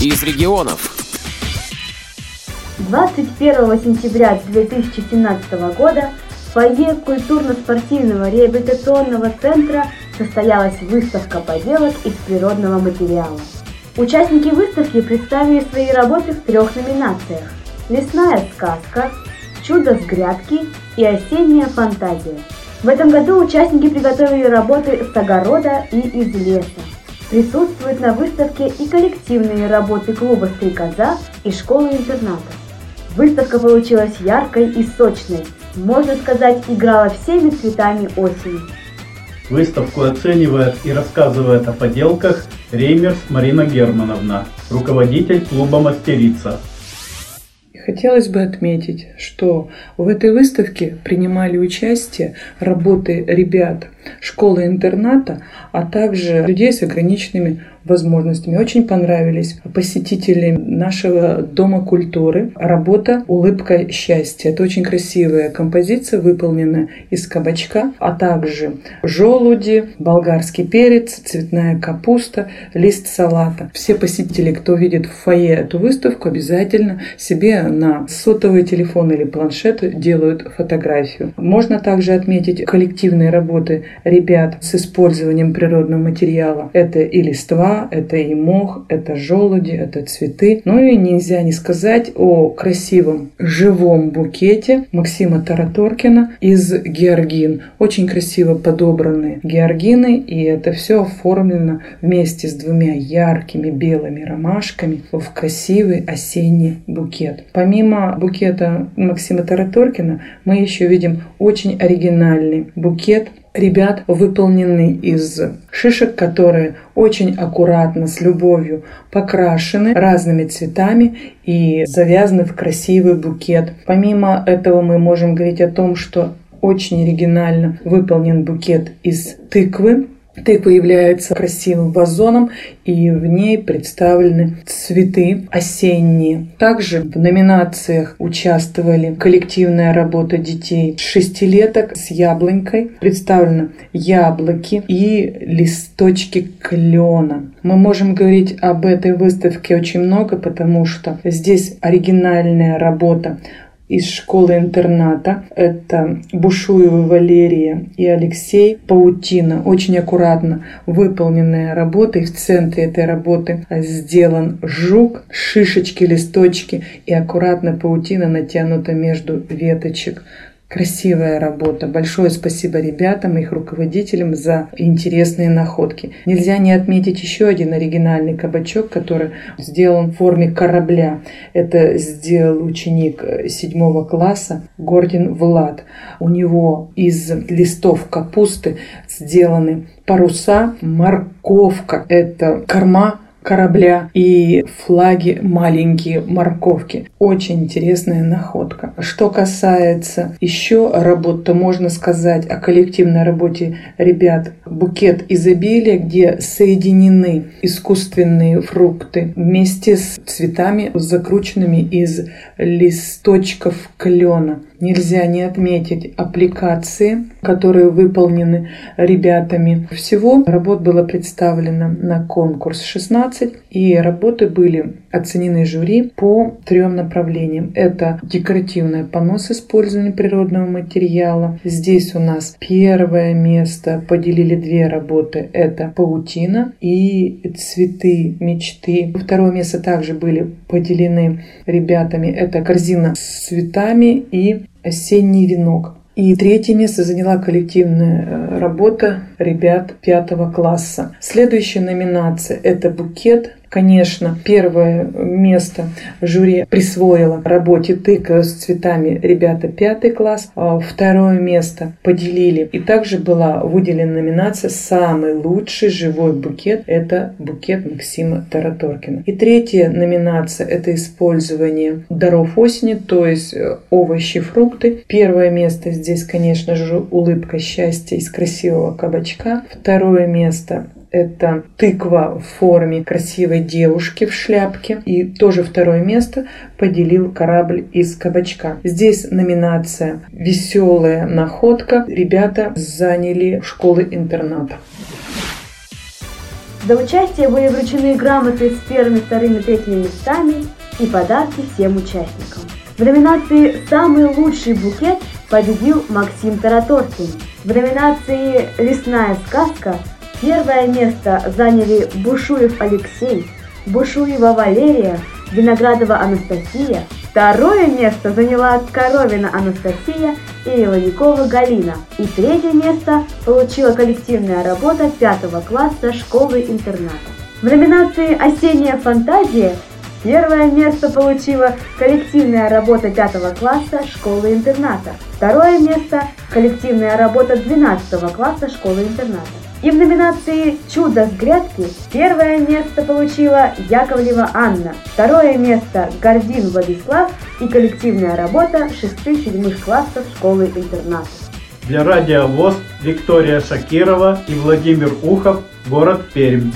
из регионов. 21 сентября 2017 года в фойе культурно-спортивного реабилитационного центра состоялась выставка поделок из природного материала. Участники выставки представили свои работы в трех номинациях «Лесная сказка», «Чудо с грядки» и «Осенняя фантазия». В этом году участники приготовили работы с огорода и из леса. Присутствуют на выставке и коллективные работы клуба «Стрекоза» и школы-интерната. Выставка получилась яркой и сочной, можно сказать, играла всеми цветами осени. Выставку оценивает и рассказывает о поделках Реймерс Марина Германовна, руководитель клуба «Мастерица». Хотелось бы отметить, что в этой выставке принимали участие работы ребят школы-интерната, а также людей с ограниченными возможностями. Очень понравились посетители нашего Дома культуры. Работа «Улыбка счастья». Это очень красивая композиция, выполненная из кабачка, а также желуди, болгарский перец, цветная капуста, лист салата. Все посетители, кто видит в фойе эту выставку, обязательно себе на сотовый телефон или планшет делают фотографию. Можно также отметить коллективные работы ребят с использованием природного материала. Это и листва, это и мох, это желуди, это цветы. Ну и нельзя не сказать о красивом живом букете Максима Тараторкина из георгин. Очень красиво подобраны георгины, и это все оформлено вместе с двумя яркими белыми ромашками в красивый осенний букет. Помимо букета Максима Тараторкина, мы еще видим очень оригинальный букет ребят выполнены из шишек, которые очень аккуратно, с любовью покрашены разными цветами и завязаны в красивый букет. Помимо этого мы можем говорить о том, что очень оригинально выполнен букет из тыквы, Тыква является красивым вазоном, и в ней представлены цветы осенние. Также в номинациях участвовали коллективная работа детей шестилеток с яблонькой. Представлены яблоки и листочки клена. Мы можем говорить об этой выставке очень много, потому что здесь оригинальная работа из школы-интерната. Это Бушуева Валерия и Алексей. Паутина. Очень аккуратно выполненная работа. И в центре этой работы сделан жук, шишечки, листочки и аккуратно паутина натянута между веточек. Красивая работа. Большое спасибо ребятам и их руководителям за интересные находки. Нельзя не отметить еще один оригинальный кабачок, который сделан в форме корабля. Это сделал ученик седьмого класса Гордин Влад. У него из листов капусты сделаны паруса, морковка. Это корма корабля и флаги маленькие морковки. Очень интересная находка. Что касается еще работ, то можно сказать о коллективной работе ребят «Букет изобилия», где соединены искусственные фрукты вместе с цветами, закрученными из листочков клена. Нельзя не отметить аппликации, которые выполнены ребятами. Всего работ было представлено на конкурс 16, и работы были оценены жюри по трем направлениям. Это декоративное панно с использованием природного материала. Здесь у нас первое место поделили две работы. Это паутина и цветы мечты. Второе место также были поделены ребятами. Это корзина с цветами и осенний венок. И третье место заняла коллективная э, работа ребят пятого класса. Следующая номинация – это букет Конечно, первое место жюри присвоило работе «Тыка с цветами» ребята пятый класс. А второе место поделили. И также была выделена номинация «Самый лучший живой букет» – это букет Максима Тараторкина. И третья номинация – это использование даров осени, то есть э, овощи, фрукты. Первое место здесь, конечно же, улыбка счастья из красивого кабачка. Второе место это тыква в форме красивой девушки в шляпке. И тоже второе место поделил корабль из кабачка. Здесь номинация «Веселая находка». Ребята заняли школы-интерната. За участие были вручены грамоты с первыми, вторыми, третьими местами и подарки всем участникам. В номинации «Самый лучший букет» победил Максим Тараторкин. В номинации «Лесная сказка» первое место заняли Бушуев Алексей, Бушуева Валерия, Виноградова Анастасия. Второе место заняла Коровина Анастасия и Иваникова Галина. И третье место получила коллективная работа пятого класса школы-интерната. В номинации «Осенняя фантазия» Первое место получила коллективная работа пятого класса школы-интерната. Второе место – коллективная работа 12 класса школы-интерната. И в номинации «Чудо с грядки» первое место получила Яковлева Анна, второе место – Гордин Владислав и коллективная работа 6-7 классов школы-интерната. Для радио ВОЗ Виктория Шакирова и Владимир Ухов, город Пермь.